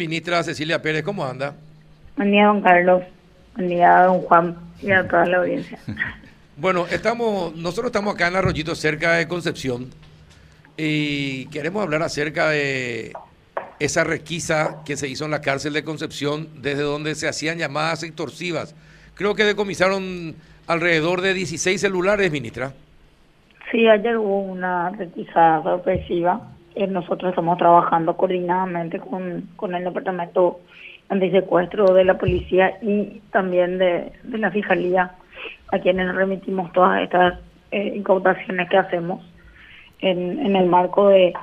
Ministra Cecilia Pérez, ¿cómo anda? Buen día, don Carlos. Buen día, don Juan y a toda la audiencia. Bueno, estamos, nosotros estamos acá en Arroyito, cerca de Concepción, y queremos hablar acerca de esa requisa que se hizo en la cárcel de Concepción, desde donde se hacían llamadas extorsivas. Creo que decomisaron alrededor de 16 celulares, ministra. Sí, ayer hubo una requisa sorpresiva. Eh, nosotros estamos trabajando coordinadamente con, con el Departamento Antisecuestro de la Policía y también de, de la Fiscalía, a quienes remitimos todas estas eh, incautaciones que hacemos en, en el marco de,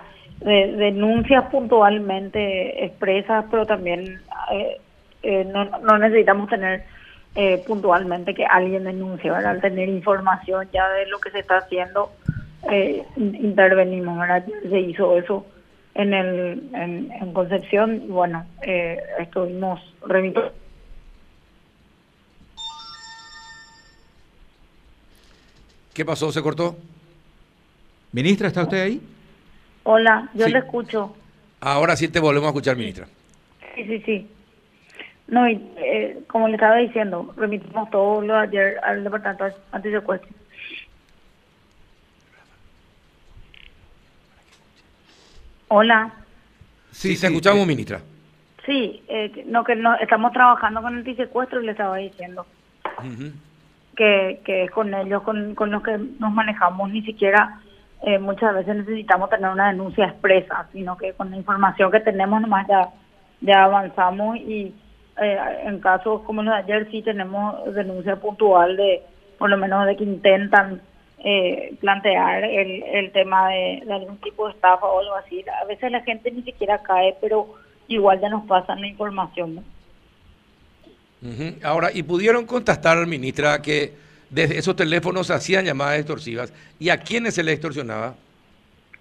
de denuncias puntualmente expresas, pero también eh, eh, no, no necesitamos tener eh, puntualmente que alguien denuncie, ¿verdad? Al tener información ya de lo que se está haciendo, eh, intervenimos, ¿verdad? Se hizo eso en el en, en Concepción y bueno, eh, estuvimos remitiendo. ¿Qué pasó? ¿Se cortó? Ministra, ¿está usted ahí? Hola, yo Sí. le escucho. Ahora sí te volvemos a escuchar, ministra. Sí, sí, sí. No, y eh, como le estaba diciendo, remitimos todo lo de ayer al Departamento Antisecuestro. Hola. Sí, te escuchamos, ministra. Sí, eh, no, que no, estamos trabajando con antisecuestro y le estaba diciendo que, que es con ellos con, con los que nos manejamos, ni siquiera eh, muchas veces necesitamos tener una denuncia expresa, sino que con la información que tenemos nomás ya, ya avanzamos y eh, en casos como los de ayer sí tenemos denuncia puntual de, por lo menos de que intentan eh, plantear el, el tema de, de algún tipo de estafa o algo así. A veces la gente ni siquiera cae, pero igual ya nos pasan la información. ¿no? Ahora, ¿y pudieron contestar, ministra, que desde esos teléfonos hacían llamadas extorsivas? ¿Y a quiénes se les extorsionaba?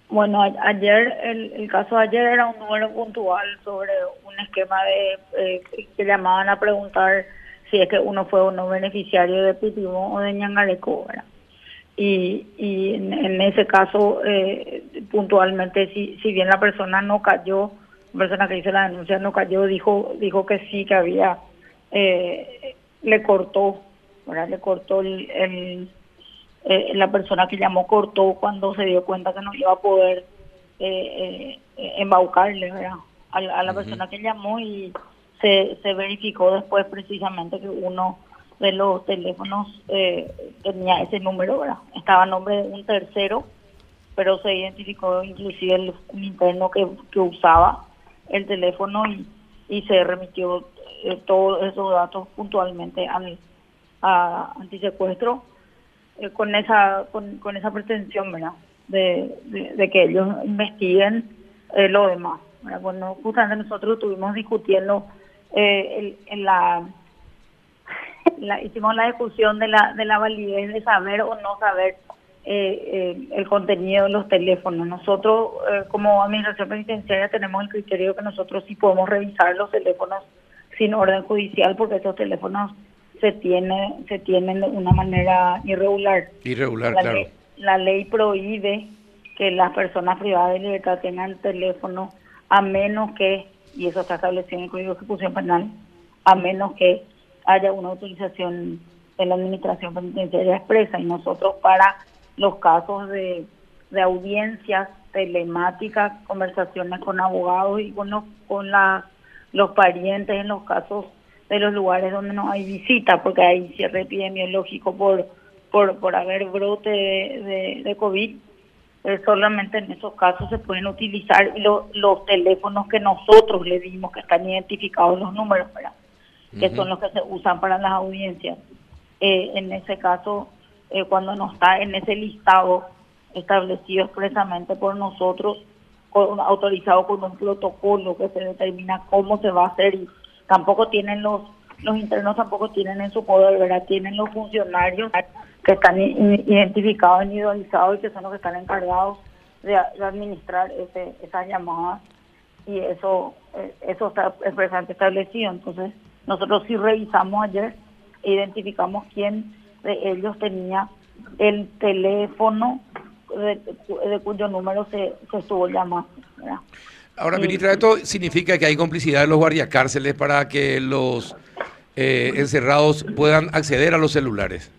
Bueno, ayer, el, el caso de ayer era un número puntual sobre un esquema de eh, que llamaban a preguntar si es que uno fue o no beneficiario de Pitibón o de Ñangareco, ¿verdad? Y, y en, en ese caso, eh, puntualmente, si, si bien la persona no cayó, la persona que hizo la denuncia no cayó, dijo dijo que sí, que había, eh, le cortó, ¿verdad? Le cortó el, el eh, la persona que llamó cortó cuando se dio cuenta que no iba a poder eh, eh, embaucarle ¿verdad? A, la- persona que llamó y se, se verificó después precisamente que uno de los teléfonos eh, tenía ese número, estaba nombre de un tercero, pero se identificó inclusive el, un interno que, que usaba el teléfono y, y se remitió eh, todos esos datos puntualmente al a antisecuestro eh, con esa con, con esa pretensión verdad de, de, que ellos investiguen eh, lo demás bueno justamente nosotros estuvimos discutiendo el- en la, la- hicimos la discusión de la de la validez de saber o no saber eh, eh, el contenido de los teléfonos nosotros eh, como administración penitenciaria tenemos el criterio que nosotros sí podemos revisar los teléfonos sin orden judicial porque esos teléfonos se tiene se tienen de una manera irregular Irregular, la, claro. ley, la ley prohíbe que las personas privadas de libertad tengan teléfono a menos que, y eso está establecido en el Código de Ejecución Penal, a menos que haya una autorización de la Administración Penitenciaria expresa. Y nosotros para los casos de, audiencias telemáticas, conversaciones con abogados y con los, con la, los parientes en los casos de los lugares donde no hay visita, porque hay cierre epidemiológico por por, por haber brote de COVID, eh, solamente en esos casos se pueden utilizar lo- los teléfonos que nosotros le dimos, que están identificados los números, ¿verdad? Que son los que se usan para las audiencias. Eh, en ese caso, eh, cuando no está en ese listado establecido expresamente por nosotros, con- autorizado con un protocolo que se determina cómo se va a hacer y tampoco tienen los los internos tampoco tienen en su poder, ¿verdad? Tienen los funcionarios que están identificados, individualizados y que son los que están encargados de, de administrar ese, esas llamadas y eso eh, eso está expresamente establecido. Entonces, nosotros sí revisamos ayer, e identificamos quién de ellos tenía el teléfono de, de cuyo número se, se estuvo llamando. ¿verdad? Ahora, ministra, ¿esto significa que hay complicidad de los guardiacárceles para que los eh, encerrados puedan acceder a los celulares?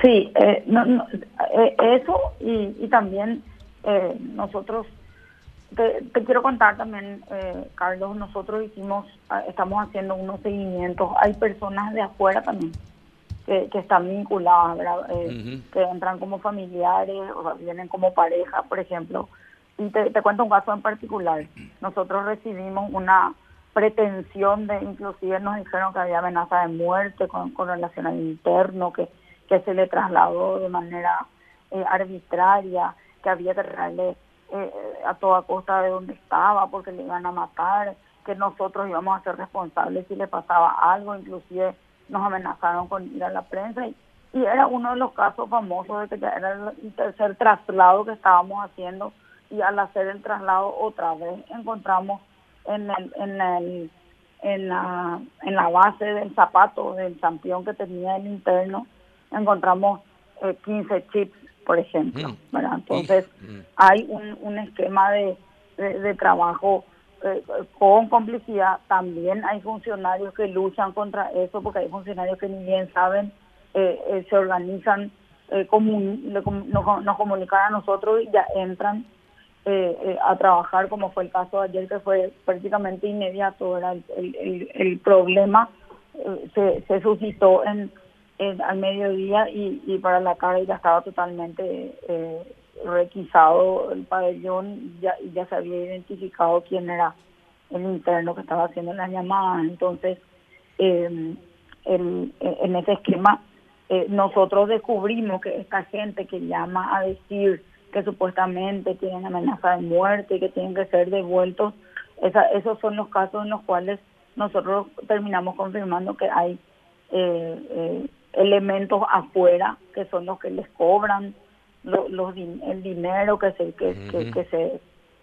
Sí, eh, eh, eso y, también nosotros, te, quiero contar también, Carlos, nosotros hicimos, ah, estamos haciendo unos seguimientos, hay personas de afuera también que, están vinculadas, que entran como familiares o vienen como pareja, por ejemplo, y te, cuento un caso en particular. Nosotros recibimos una pretensión de, inclusive nos dijeron que había amenaza de muerte con, relación al interno, que, que se le trasladó de manera eh, arbitraria, que había que traerle eh, a toda costa de donde estaba porque le iban a matar, que nosotros íbamos a ser responsables si le pasaba algo, inclusive nos amenazaron con ir a la prensa y, era uno de los casos famosos de que era el tercer traslado que estábamos haciendo y al hacer el traslado otra vez encontramos en el, en el en la en la base del zapato del campeón que tenía el interno encontramos 15 eh, chips por ejemplo mm. entonces mm. hay un, un esquema de, de, trabajo eh, con complicidad también hay funcionarios que luchan contra eso porque hay funcionarios que ni bien saben eh, se organizan nos comunican a nosotros y ya entran eh, eh, a trabajar, como fue el caso de ayer, que fue prácticamente inmediato. Era el, el, problema eh, se, se suscitó en, al mediodía y, y para la tarde ya estaba totalmente requisado el pabellón ya, ya se había identificado quién era el interno que estaba haciendo las llamadas. Entonces, en ese esquema, nosotros descubrimos que esta gente que llama a decir que supuestamente tienen amenaza de muerte y que tienen que ser devueltos. Esa, esos son los casos en los cuales nosotros terminamos confirmando que hay eh, eh, elementos afuera que son los que les cobran los el dinero que se que, que, se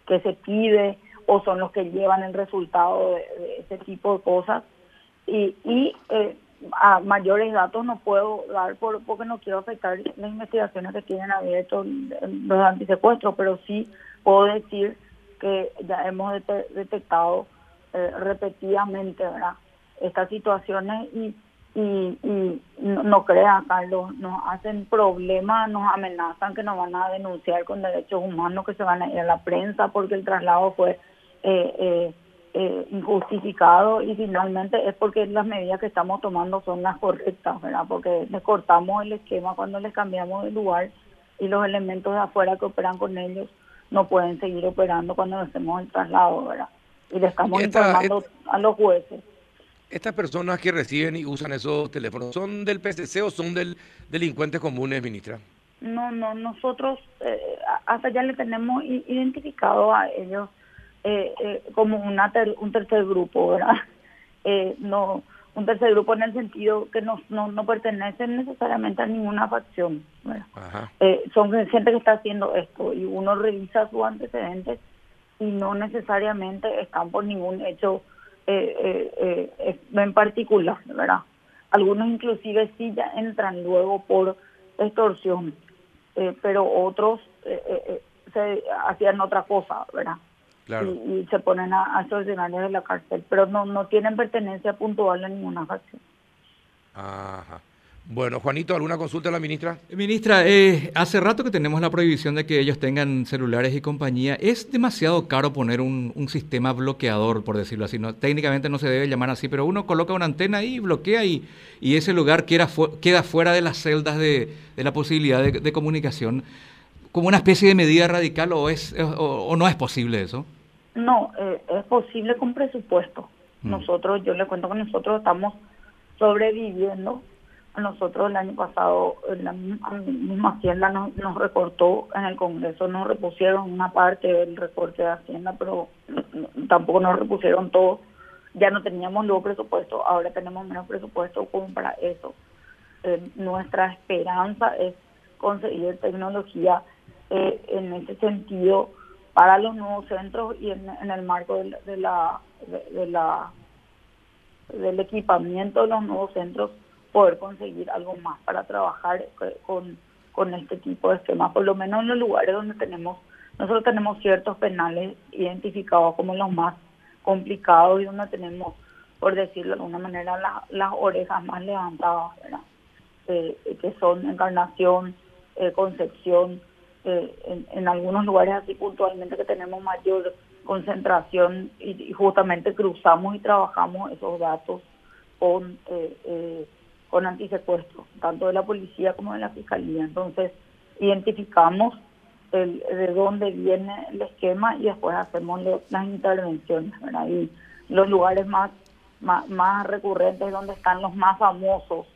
que se pide o son los que llevan el resultado de, ese tipo de cosas y, y eh, a mayores datos no puedo dar por, porque no quiero afectar las investigaciones que tienen abiertos los antisecuestros, pero sí puedo decir que ya hemos detectado eh, repetidamente ¿verdad? estas situaciones y, y, y no, no crea, Carlos, nos hacen problemas, nos amenazan que nos van a denunciar con derechos humanos, que se van a ir a la prensa porque el traslado fue... Eh, eh, eh, injustificado y finalmente es porque las medidas que estamos tomando son las correctas, ¿verdad? Porque les cortamos el esquema cuando les cambiamos de lugar y los elementos de afuera que operan con ellos no pueden seguir operando cuando hacemos el traslado, ¿verdad? Y le estamos informando a los jueces. ¿Estas personas que reciben y usan esos teléfonos son del PCC o son del delincuentes comunes, ministra? No, no, nosotros eh, hasta ya le tenemos identificado a ellos eh, eh, como una un tercer grupo, ¿verdad? Eh, no un tercer grupo en el sentido que no, no, no pertenecen necesariamente a ninguna facción. Eh, son gente que está haciendo esto y uno revisa sus antecedentes y no necesariamente están por ningún hecho en particular, ¿verdad? Algunos inclusive sí ya entran luego por extorsión, pero otros se hacían otra cosa, ¿verdad? y, se ponen a, a de la cárcel, pero no, no tienen pertenencia puntual a ninguna facción. Ajá. Bueno, Juanito, ¿alguna consulta a la ministra? Ministra, eh, hace rato que tenemos la prohibición de que ellos tengan celulares y compañía. ¿Es demasiado caro poner un, un sistema bloqueador, por decirlo así? No, técnicamente no se debe llamar así, pero uno coloca una antena ahí y bloquea y, y ese lugar queda, queda fuera de las celdas de, de la posibilidad de, de, comunicación. ¿Como una especie de medida radical o, es, o, o no es posible eso? No, eh, es posible con presupuesto. Mm. Nosotros, yo le cuento que nosotros estamos sobreviviendo. Nosotros el año pasado la misma Hacienda nos, nos recortó en el Congreso, nos repusieron una parte del recorte de Hacienda, pero tampoco nos repusieron todo. Ya no teníamos nuevo presupuesto, ahora tenemos menos presupuesto como para eso. Eh, nuestra esperanza es conseguir tecnología eh, en ese sentido para los nuevos centros y en, el marco de, de, la del equipamiento de los nuevos centros poder conseguir algo más para trabajar con, con este tipo de esquemas, por lo menos en los lugares donde tenemos nosotros tenemos ciertos penales identificados como los más complicados y donde tenemos, por decirlo de alguna manera, las orejas más levantadas, eh, que son Encarnación, eh, Concepción, eh, en, algunos lugares así puntualmente que tenemos mayor concentración y, justamente cruzamos y trabajamos esos datos con, con antisecuestro, tanto de la policía como de la fiscalía. Entonces, identificamos el, de dónde viene el esquema y después hacemos las intervenciones. Y los lugares más, más, más recurrentes donde están los más famosos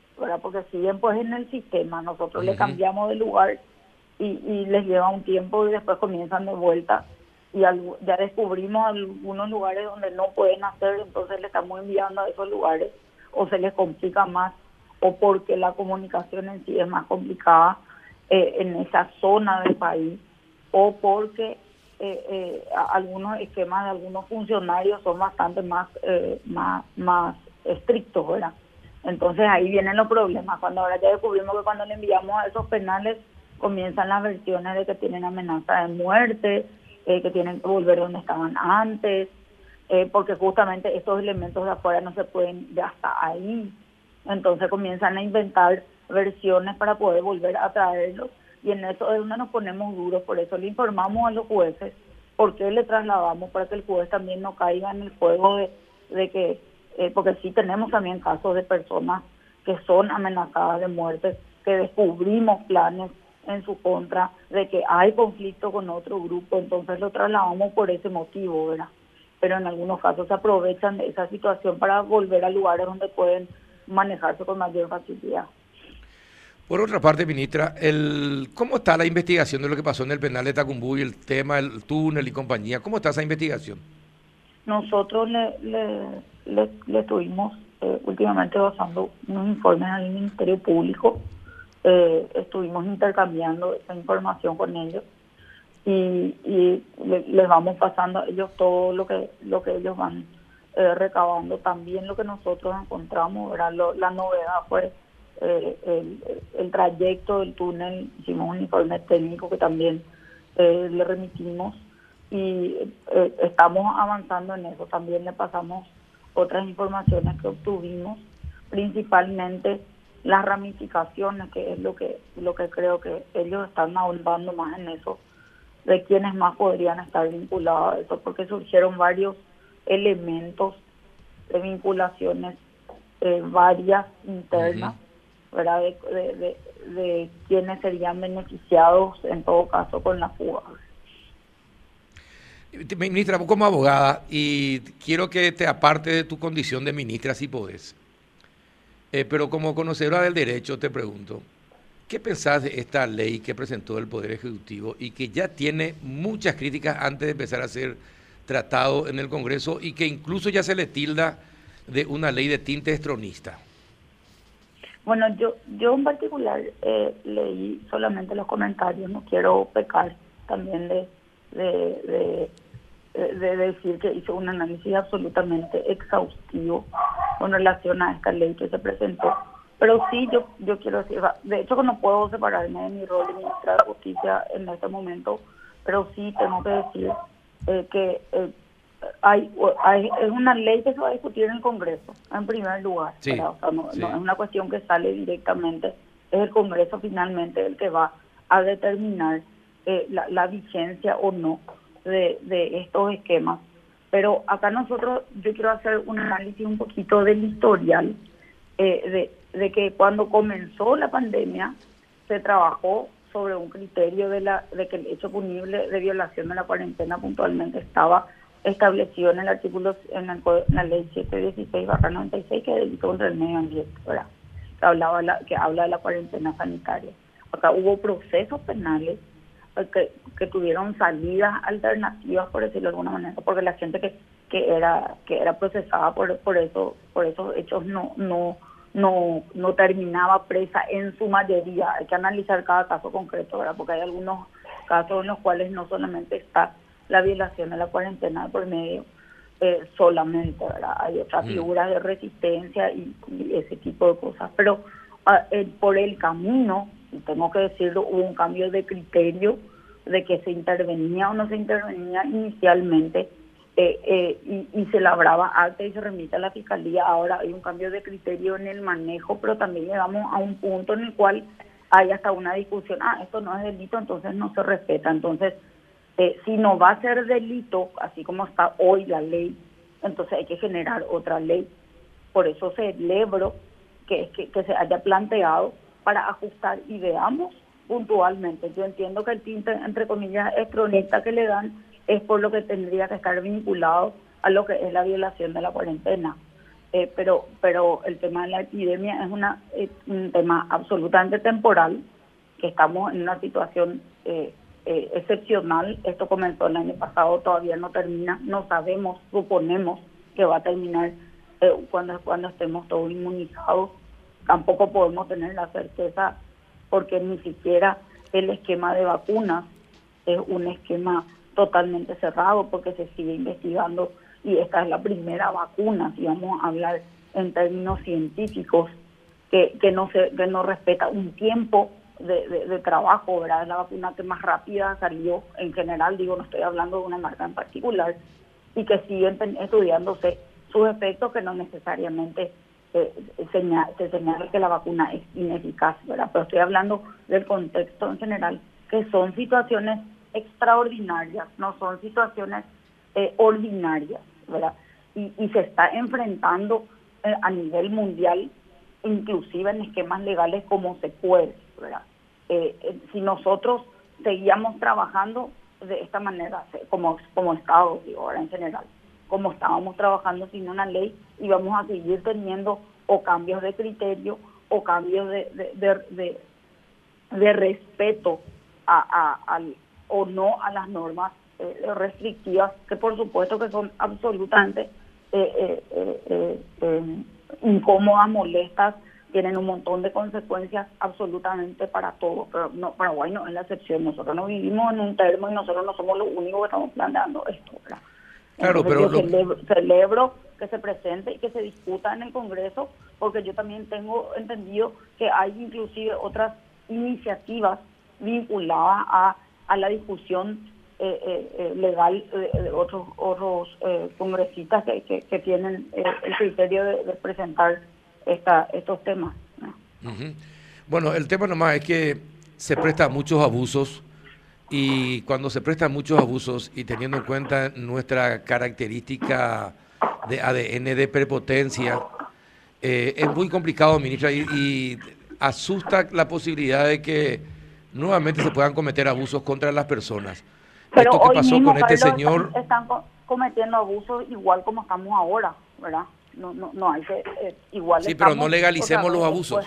porque si bien pues en el sistema nosotros le cambiamos de lugar y, les lleva un tiempo y después comienzan de vuelta y ya descubrimos algunos lugares donde no pueden hacer, entonces le estamos enviando a esos lugares o se les complica más o porque la comunicación en sí es más complicada eh, en esa zona del país o porque eh, eh, algunos esquemas de algunos funcionarios son bastante más, más, más estrictos, ¿verdad? Entonces ahí vienen los problemas. Cuando ahora ya descubrimos que cuando le enviamos a esos penales comienzan las versiones de que tienen amenaza de muerte, que tienen que volver donde estaban antes, porque justamente estos elementos de afuera no se pueden de hasta ahí. Entonces comienzan a inventar versiones para poder volver a traerlos y en eso es donde nos ponemos duros. Por eso le informamos a los jueces por qué le trasladamos para que el juez también no caiga en el juego de, de que eh, porque sí tenemos también casos de personas que son amenazadas de muerte, que descubrimos planes en su contra, de que hay conflicto con otro grupo, entonces lo trasladamos por ese motivo, ¿verdad? Pero en algunos casos se aprovechan de esa situación para volver a lugares donde pueden manejarse con mayor facilidad. Por otra parte, ministra, el, ¿cómo está la investigación de lo que pasó en el penal de Tacumbú y el tema del túnel y compañía? ¿Cómo está esa investigación? Nosotros le, le, le, estuvimos eh, últimamente basando unos informes al Ministerio Público, eh, estuvimos intercambiando esa información con ellos y, y les vamos pasando a ellos todo lo que lo que ellos van eh, recabando. También lo que nosotros encontramos, era la novedad fue el, el, trayecto del túnel, hicimos un informe técnico que también le remitimos y eh, estamos avanzando en eso. También le pasamos otras informaciones que obtuvimos, principalmente las ramificaciones, que es lo que lo que creo que ellos están ahondando más en eso, de quienes más podrían estar vinculados a eso, porque surgieron varios elementos de vinculaciones eh, varias internas, ¿verdad? De, de, de quienes serían beneficiados en todo caso con la fuga. Ministra, como abogada, y quiero que te aparte de tu condición de ministra si podés, eh, pero como conocedora del derecho te pregunto, ¿qué pensás de esta ley que presentó el Poder Ejecutivo y que ya tiene muchas críticas antes de empezar a ser tratado en el Congreso y que incluso ya se le tilda de una ley de tinte estronista? Bueno, yo, yo en particular eh, leí solamente los comentarios, no quiero pecar también de, de de decir que hizo un análisis absolutamente exhaustivo con relación a esta ley que se presentó. Pero sí, yo yo quiero decir, de hecho que no puedo separarme de mi rol de ministra de Justicia en este momento, pero sí tengo que decir eh, que eh, hay, hay, es una ley que se va a discutir en el Congreso, en primer lugar. no, es una cuestión que sale directamente, es el Congreso finalmente el que va a determinar eh, la, la vigencia o no de, estos esquemas. Pero acá nosotros, yo quiero hacer un análisis un poquito del historial, eh, de, de que cuando comenzó la pandemia se trabajó sobre un criterio de, la, de que el hecho punible de violación de la cuarentena puntualmente estaba establecido en el artículo, en, la ley 716 96 que delito contra el medio ambiente, Que, hablaba la, que habla de la cuarentena sanitaria. Acá hubo procesos penales que, que tuvieron salidas alternativas, por decirlo de alguna manera, porque la gente que, que era que era procesada por, por eso por esos hechos no no no no terminaba presa en su mayoría. Hay que analizar cada caso concreto, ¿verdad? Porque hay algunos casos en los cuales no solamente está la violación de la cuarentena por medio eh, solamente, ¿verdad? Hay otras mm. figuras de resistencia y, ese tipo de cosas. Pero ah, por el camino tengo que decirlo, hubo un cambio de criterio de que se intervenía o no se intervenía inicialmente eh, eh, y, se labraba acta y se remite a la fiscalía. Ahora hay un cambio de criterio en el manejo, pero también llegamos a un punto en el cual hay hasta una discusión, ah, esto no es delito, entonces no se respeta. Entonces, eh, si no va a ser delito, así como está hoy la ley, entonces hay que generar otra ley. Por eso celebro que, que, que se haya planteado para ajustar y veamos puntualmente. Yo entiendo que el tinte, entre comillas, es cronista que le dan es por lo que tendría que estar vinculado a lo que es la violación de la cuarentena. Eh, pero, pero el tema de la epidemia es una, un tema absolutamente temporal, que estamos en una situación eh, eh, excepcional. Esto comenzó el año pasado, todavía no termina, no sabemos, suponemos que va a terminar cuando, cuando estemos todos inmunizados. Tampoco podemos tener la certeza porque ni siquiera el esquema de vacunas es un esquema totalmente cerrado porque se sigue investigando y esta es la primera vacuna, si vamos a hablar en términos científicos, que, que no se que no respeta un tiempo de, de, trabajo, ¿verdad? Es la vacuna que más rápida salió en general, digo, no estoy hablando de una marca en particular, y que siguen estudiándose sus efectos que no necesariamente se señala que la vacuna es ineficaz, ¿verdad? Pero estoy hablando del contexto en general, que son situaciones extraordinarias, no son situaciones eh, ordinarias, ¿verdad? Y, se está enfrentando eh, a nivel mundial, inclusive en esquemas legales como se puede, ¿verdad? Eh, si nosotros seguíamos trabajando de esta manera, como, como Estado, digo, ahora en general, como estábamos trabajando sin una ley, y vamos a seguir teniendo o cambios de criterio o cambios de, de, de, respeto a, o no a las normas eh, restrictivas, que por supuesto que son absolutamente eh, eh, incómodas, molestas, tienen un montón de consecuencias absolutamente para todos, pero no, Paraguay no es la excepción, nosotros no vivimos en un termo y nosotros no somos los únicos que estamos planteando esto. Claro, pero yo celebro, que se presente y que se discuta en el Congreso, porque yo también tengo entendido que hay inclusive otras iniciativas vinculadas a a la discusión eh, eh, eh, legal de otros otros congresistas que, que, tienen el criterio de, presentar esta, estos temas. Bueno, el tema nomás es que se presta muchos abusos y cuando se prestan muchos abusos y teniendo en cuenta nuestra característica de ADN de prepotencia, es muy complicado, ministra, y asusta la posibilidad de que nuevamente se puedan cometer abusos contra las personas. Pero Esto que pasó con este señor... Están, cometiendo abusos igual como estamos ahora, ¿verdad? No, no, no hay que eh, igual sí pero no legalicemos los abusos.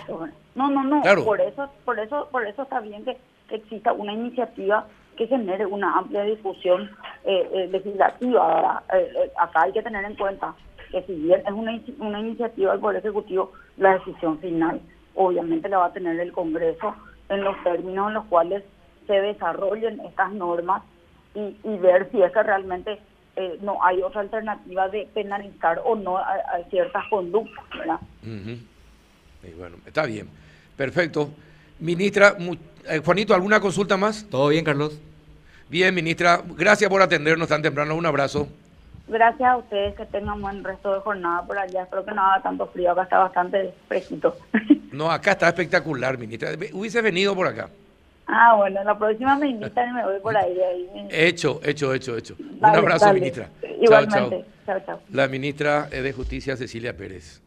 no no no por eso por eso por eso está bien que, exista una iniciativa que genere una amplia discusión eh, eh legislativa eh, acá hay que tener en cuenta que si bien es una, una iniciativa del poder ejecutivo la decisión final obviamente la va a tener el Congreso en los términos en los cuales se desarrollen estas normas y, ver si es que realmente eh, no hay otra alternativa de penalizar o no a, ciertas conductas, ¿verdad? bueno, está bien. Perfecto. Ministra, eh, Juanito, ¿alguna consulta más? Todo bien, Carlos. Bien, ministra, gracias por atendernos tan temprano. Un abrazo. Gracias a ustedes, que tengan buen resto de jornada por allá. Espero que no haga tanto frío, acá está bastante fresquito. No, acá está espectacular, ministra. Hubiese venido por acá. Ah, bueno, la próxima me invitan y me voy por ahí. ahí. Hecho, hecho, hecho, hecho. Un abrazo, ministra. Igualmente. chao, chao. La ministra de Justicia, Cecilia Pérez.